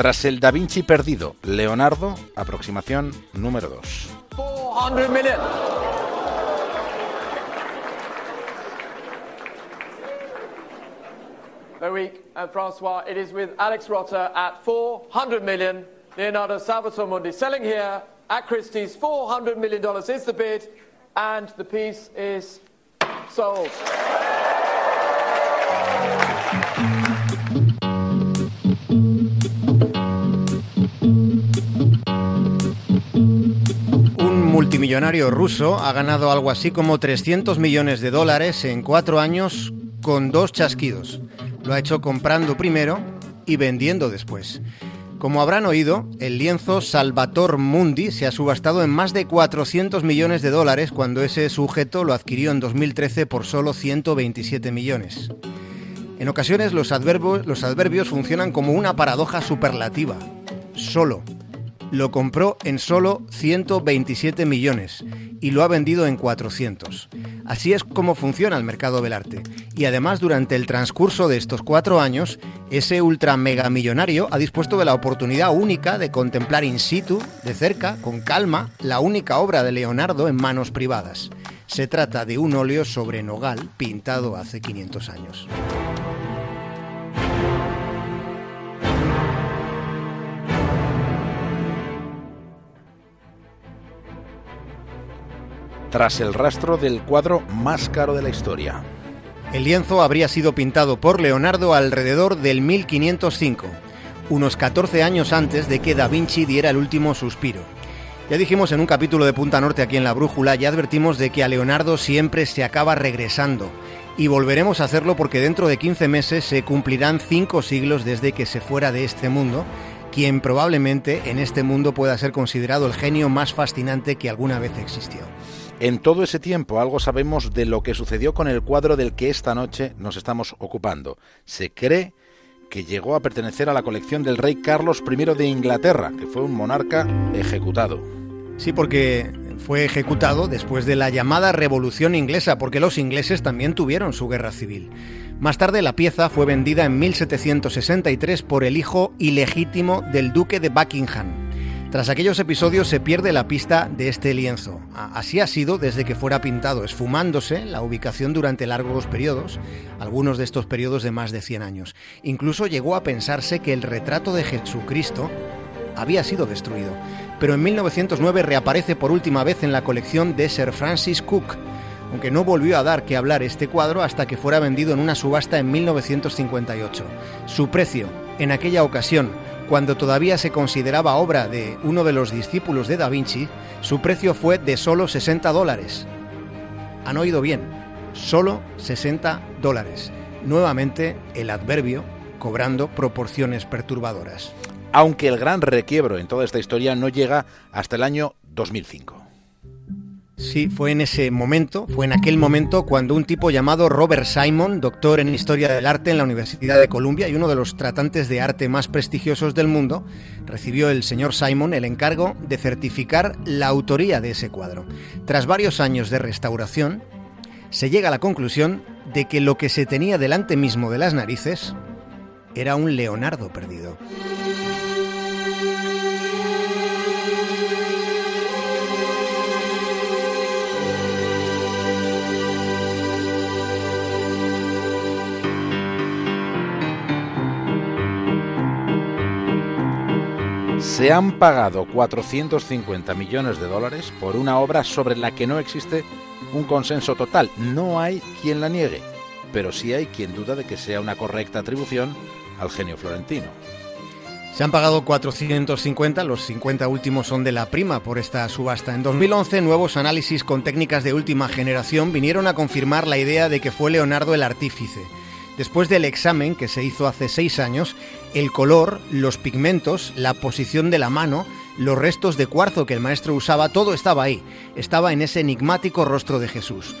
tras el Da Vinci perdido, Leonardo, aproximación número 2. 400 million. Loic and Francois, it is with Alex Rotter at 400 million. Leonardo Salvatore Mundi selling here at Christie's. $400 million is the bid, and the piece is sold. Multimillonario ruso ha ganado algo así como 300 millones de dólares en cuatro años con dos chasquidos. Lo ha hecho comprando primero y vendiendo después. Como habrán oído, el lienzo Salvator Mundi se ha subastado en más de 400 millones de dólares cuando ese sujeto lo adquirió en 2013 por solo 127 millones. En ocasiones los adverbios, los adverbios funcionan como una paradoja superlativa. Solo lo compró en solo 127 millones y lo ha vendido en 400. Así es como funciona el mercado del arte. Y además, durante el transcurso de estos cuatro años, ese ultra mega millonario ha dispuesto de la oportunidad única de contemplar in situ, de cerca, con calma, la única obra de Leonardo en manos privadas. Se trata de un óleo sobre nogal pintado hace 500 años. Tras el rastro del cuadro más caro de la historia. El lienzo habría sido pintado por Leonardo alrededor del 1505, unos 14 años antes de que Da Vinci diera el último suspiro. Ya dijimos en un capítulo de Punta Norte aquí en La Brújula, ya advertimos de que a Leonardo siempre se acaba regresando. Y volveremos a hacerlo porque dentro de 15 meses se cumplirán 5 siglos desde que se fuera de este mundo, quien probablemente en este mundo pueda ser considerado el genio más fascinante que alguna vez existió. En todo ese tiempo algo sabemos de lo que sucedió con el cuadro del que esta noche nos estamos ocupando. Se cree que llegó a pertenecer a la colección del rey Carlos I de Inglaterra, que fue un monarca ejecutado. Sí, porque fue ejecutado después de la llamada Revolución Inglesa, porque los ingleses también tuvieron su guerra civil. Más tarde la pieza fue vendida en 1763 por el hijo ilegítimo del duque de Buckingham, tras aquellos episodios se pierde la pista de este lienzo. Así ha sido desde que fuera pintado, esfumándose la ubicación durante largos periodos, algunos de estos periodos de más de 100 años. Incluso llegó a pensarse que el retrato de Jesucristo había sido destruido, pero en 1909 reaparece por última vez en la colección de Sir Francis Cook, aunque no volvió a dar que hablar este cuadro hasta que fuera vendido en una subasta en 1958. Su precio, en aquella ocasión, cuando todavía se consideraba obra de uno de los discípulos de Da Vinci, su precio fue de solo 60 dólares. Han oído bien, solo 60 dólares. Nuevamente el adverbio cobrando proporciones perturbadoras. Aunque el gran requiebro en toda esta historia no llega hasta el año 2005. Sí, fue en ese momento, fue en aquel momento cuando un tipo llamado Robert Simon, doctor en Historia del Arte en la Universidad de Columbia y uno de los tratantes de arte más prestigiosos del mundo, recibió el señor Simon el encargo de certificar la autoría de ese cuadro. Tras varios años de restauración, se llega a la conclusión de que lo que se tenía delante mismo de las narices era un Leonardo perdido. Se han pagado 450 millones de dólares por una obra sobre la que no existe un consenso total. No hay quien la niegue, pero sí hay quien duda de que sea una correcta atribución al genio florentino. Se han pagado 450, los 50 últimos son de la prima por esta subasta. En 2011, nuevos análisis con técnicas de última generación vinieron a confirmar la idea de que fue Leonardo el artífice. Después del examen que se hizo hace seis años, el color, los pigmentos, la posición de la mano, los restos de cuarzo que el maestro usaba, todo estaba ahí, estaba en ese enigmático rostro de Jesús.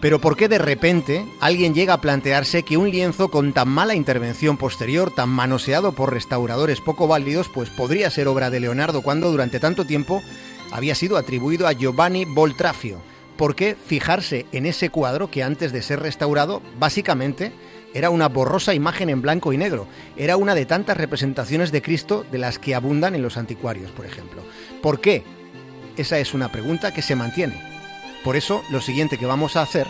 Pero ¿por qué de repente alguien llega a plantearse que un lienzo con tan mala intervención posterior, tan manoseado por restauradores poco válidos, pues podría ser obra de Leonardo cuando durante tanto tiempo había sido atribuido a Giovanni Boltrafio? ¿Por qué fijarse en ese cuadro que antes de ser restaurado básicamente era una borrosa imagen en blanco y negro? Era una de tantas representaciones de Cristo de las que abundan en los anticuarios, por ejemplo. ¿Por qué? Esa es una pregunta que se mantiene. Por eso, lo siguiente que vamos a hacer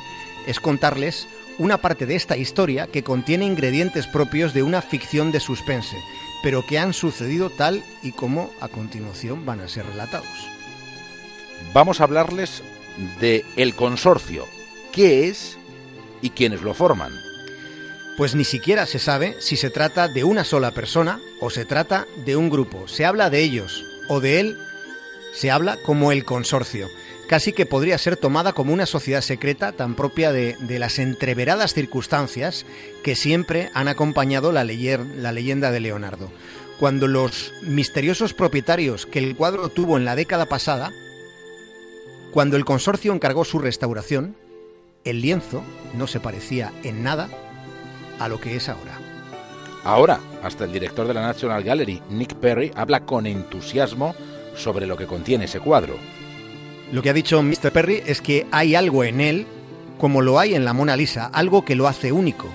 es contarles una parte de esta historia que contiene ingredientes propios de una ficción de suspense, pero que han sucedido tal y como a continuación van a ser relatados. Vamos a hablarles de el consorcio, qué es y quiénes lo forman. Pues ni siquiera se sabe si se trata de una sola persona o se trata de un grupo. Se habla de ellos o de él, se habla como el consorcio casi que podría ser tomada como una sociedad secreta tan propia de, las entreveradas circunstancias que siempre han acompañado la, la leyenda de Leonardo. Cuando los misteriosos propietarios que el cuadro tuvo en la década pasada, cuando el consorcio encargó su restauración, el lienzo no se parecía en nada a lo que es ahora. Ahora, hasta el director de la National Gallery, Nick Perry, habla con entusiasmo sobre lo que contiene ese cuadro. Lo que ha dicho Mr. Perry es que hay algo en él, como lo hay en la Mona Lisa, algo que lo hace único.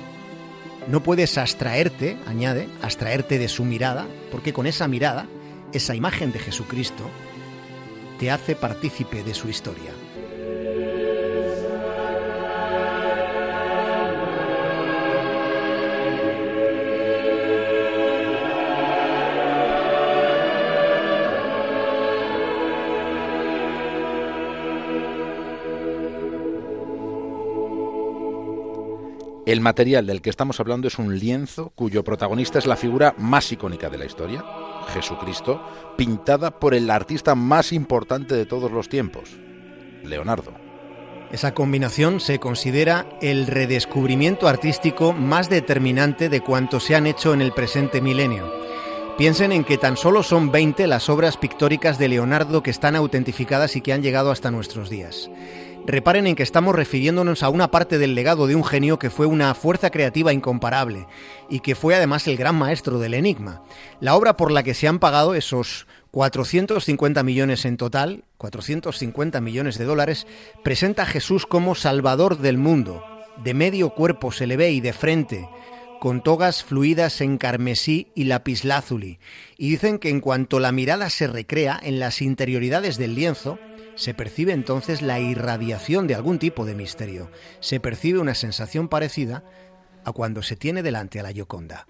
No puedes abstraerte, añade, abstraerte de su mirada, porque con esa mirada, esa imagen de Jesucristo, te hace partícipe de su historia. El material del que estamos hablando es un lienzo cuyo protagonista es la figura más icónica de la historia, Jesucristo, pintada por el artista más importante de todos los tiempos, Leonardo. Esa combinación se considera el redescubrimiento artístico más determinante de cuanto se han hecho en el presente milenio. Piensen en que tan solo son 20 las obras pictóricas de Leonardo que están autentificadas y que han llegado hasta nuestros días. Reparen en que estamos refiriéndonos a una parte del legado de un genio que fue una fuerza creativa incomparable y que fue además el gran maestro del enigma. La obra por la que se han pagado esos 450 millones en total, 450 millones de dólares, presenta a Jesús como Salvador del mundo. De medio cuerpo se le ve y de frente, con togas fluidas en carmesí y lapislázuli. Y dicen que en cuanto la mirada se recrea en las interioridades del lienzo, se percibe entonces la irradiación de algún tipo de misterio. Se percibe una sensación parecida a cuando se tiene delante a la Gioconda.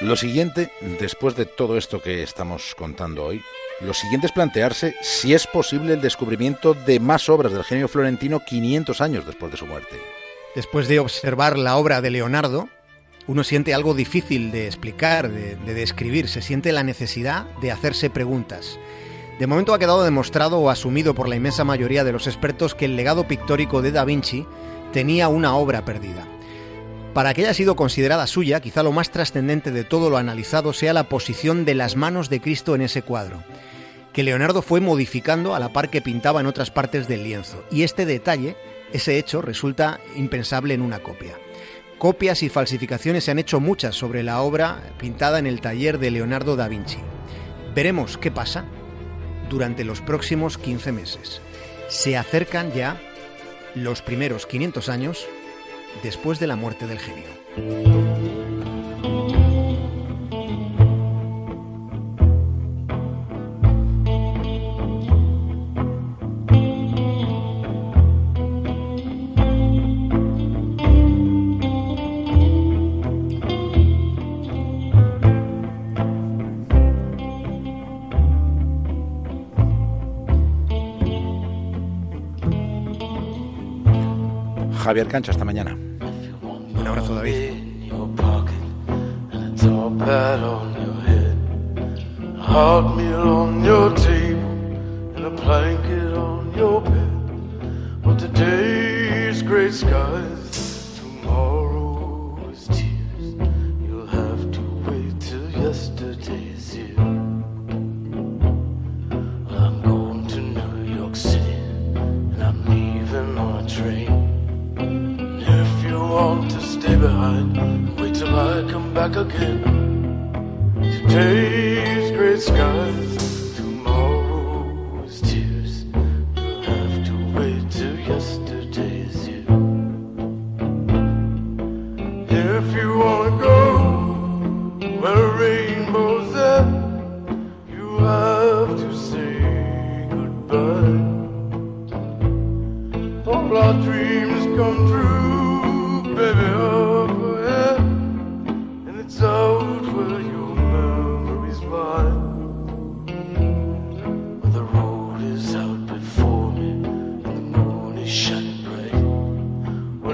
Lo siguiente, después de todo esto que estamos contando hoy, lo siguiente es plantearse si es posible el descubrimiento de más obras del genio florentino 500 años después de su muerte. Después de observar la obra de Leonardo, uno siente algo difícil de explicar, de, describir, se siente la necesidad de hacerse preguntas. De momento ha quedado demostrado o asumido por la inmensa mayoría de los expertos que el legado pictórico de Da Vinci tenía una obra perdida. Para que haya sido considerada suya, quizá lo más trascendente de todo lo analizado sea la posición de las manos de Cristo en ese cuadro que Leonardo fue modificando a la par que pintaba en otras partes del lienzo. Y este detalle, ese hecho, resulta impensable en una copia. Copias y falsificaciones se han hecho muchas sobre la obra pintada en el taller de Leonardo da Vinci. Veremos qué pasa durante los próximos 15 meses. Se acercan ya los primeros 500 años después de la muerte del genio. Javier Cancho. Hasta mañana. Un abrazo, David. But today's gray skies want to stay behind. Wait till I come back again. Today's great skies.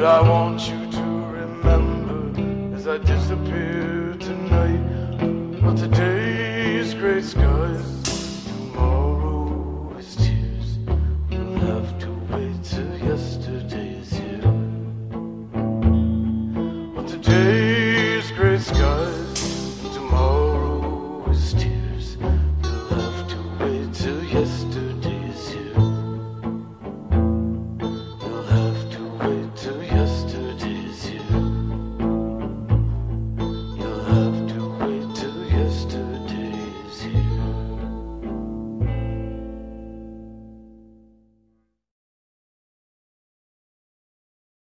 I want you to remember as I disappear tonight. But today's great sky.